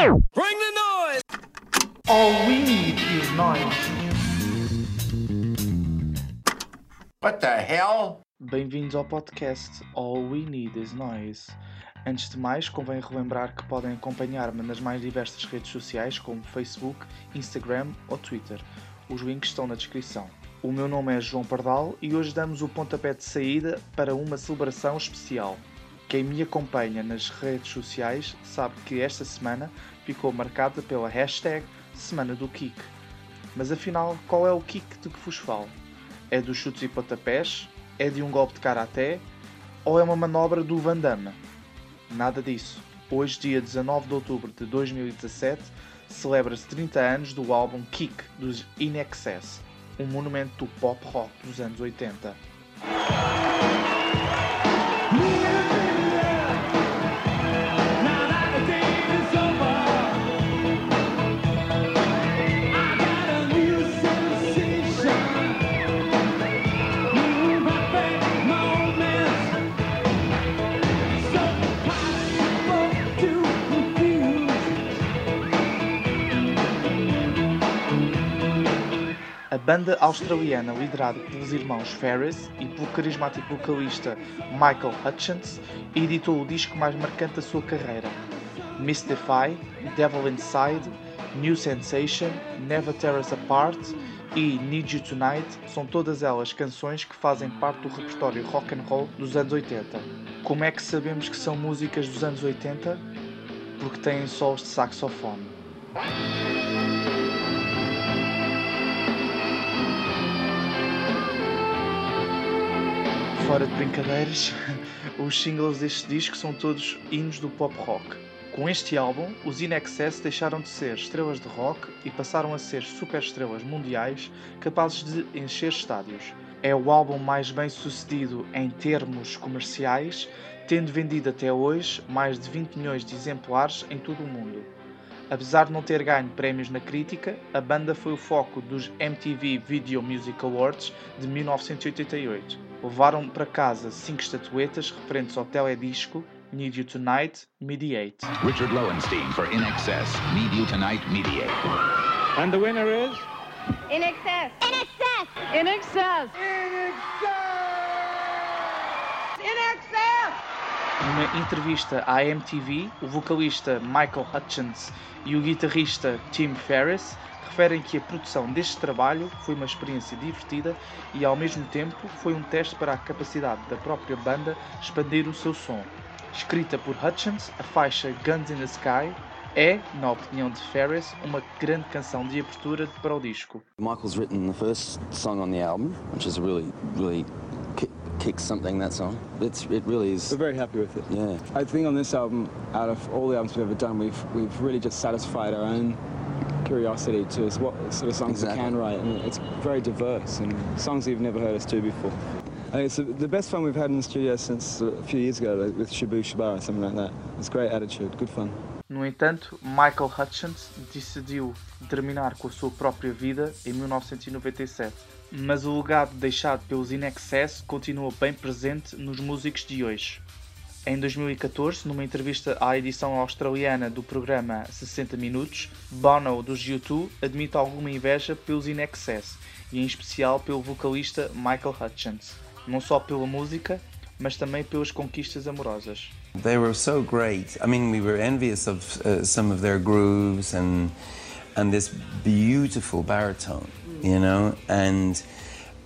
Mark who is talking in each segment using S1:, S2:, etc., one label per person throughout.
S1: Bring the noise!
S2: All we need is noise.
S3: What the hell?
S2: Bem-vindos ao podcast All We Need Is Noise. Antes de mais, convém relembrar que podem acompanhar-me nas mais diversas redes sociais como Facebook, Instagram ou Twitter. Os links estão na descrição. O meu nome é João Pardal e hoje damos o pontapé de saída para uma celebração especial. Quem me acompanha nas redes sociais sabe que esta semana ficou marcada pela hashtag Semana do Kick. Mas afinal, qual é o kick de que vos falo? É dos chutes e pontapés? É de um golpe de karaté? Ou é uma manobra do Van Damme? Nada disso. Hoje, dia 19 de outubro de 2017, celebra-se 30 anos do álbum Kick dos In Excess, um monumento do pop rock dos anos 80. A banda australiana liderada pelos irmãos Ferris e pelo carismático vocalista Michael Hutchins editou o disco mais marcante da sua carreira. Mystify, Devil Inside, New Sensation, Never Tear Us Apart e Need You Tonight são todas elas canções que fazem parte do repertório rock and roll dos anos 80. Como é que sabemos que são músicas dos anos 80? Porque têm solos de saxofone. Fora de brincadeiras, os singles deste disco são todos hinos do pop rock. Com este álbum, os In Excess deixaram de ser estrelas de rock e passaram a ser superestrelas mundiais capazes de encher estádios. É o álbum mais bem sucedido em termos comerciais, tendo vendido até hoje mais de 20 milhões de exemplares em todo o mundo. Apesar de não ter ganho prémios na crítica, a banda foi o foco dos MTV Video Music Awards de 1988. Levaram para casa cinco estatuetas referentes ao teledisco Need You Tonight, Mediate.
S4: Richard Lowenstein for In Excess. Need You Tonight Mediate.
S5: And the winner is
S6: In excess.
S7: In excess.
S6: In excess. In excess.
S2: Numa entrevista à MTV, o vocalista Michael Hutchins e o guitarrista Tim Ferriss referem que a produção deste trabalho foi uma experiência divertida e ao mesmo tempo foi um teste para a capacidade da própria banda expandir o seu som. Escrita por Hutchins, a faixa Guns in the Sky é, na opinião de Ferris, uma grande canção de abertura para o disco.
S8: Michael's written the first song on the album, which is a really, really kicks something. That song, it's it really is.
S5: We're very happy with it.
S8: Yeah,
S5: I think on this album, out of all the albums we've ever done, we've we've really just satisfied our own curiosity to us what sort of songs
S8: Exactly.
S5: we can write, and it's very diverse and songs you've never heard us do before. I think it's the- the best fun we've had in the studio since uh, a few years ago like, with Shabu Shabara, something like that. It's great attitude, good fun.
S2: No entanto, Michael Hutchins decidiu terminar com a sua própria vida em 1997, mas o legado deixado pelos In Excess continua bem presente nos músicos de hoje. Em 2014, numa entrevista à edição australiana do programa 60 Minutos, Bono dos U2 admite alguma inveja pelos In Excess e em especial pelo vocalista Michael Hutchins, não só pela música, mas também pelas conquistas amorosas.
S9: They were so great. I mean, we were envious of uh, some of their grooves and and this beautiful baritone, you know, and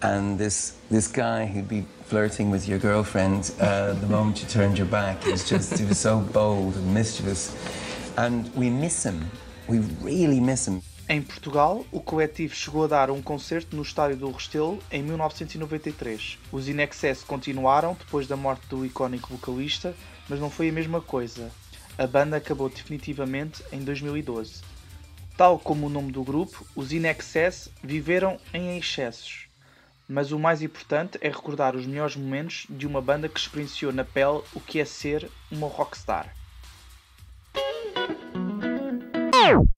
S9: and this this guy who'd be flirting with your girlfriend uh, the moment you turned your back. He was just he was so bold and mischievous, and we miss him. We really miss him.
S2: Em Portugal, o coletivo chegou a dar um concerto no Estádio do Restelo em 1993. Os In Excess continuaram depois da morte do icónico vocalista, mas não foi a mesma coisa. A banda acabou definitivamente em 2012. Tal como o nome do grupo, os In Excess viveram em excessos. Mas o mais importante é recordar os melhores momentos de uma banda que experienciou na pele o que é ser uma rockstar.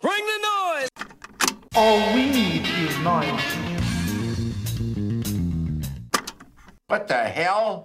S1: Bring the noise!
S2: All we need is noise.
S3: What the hell?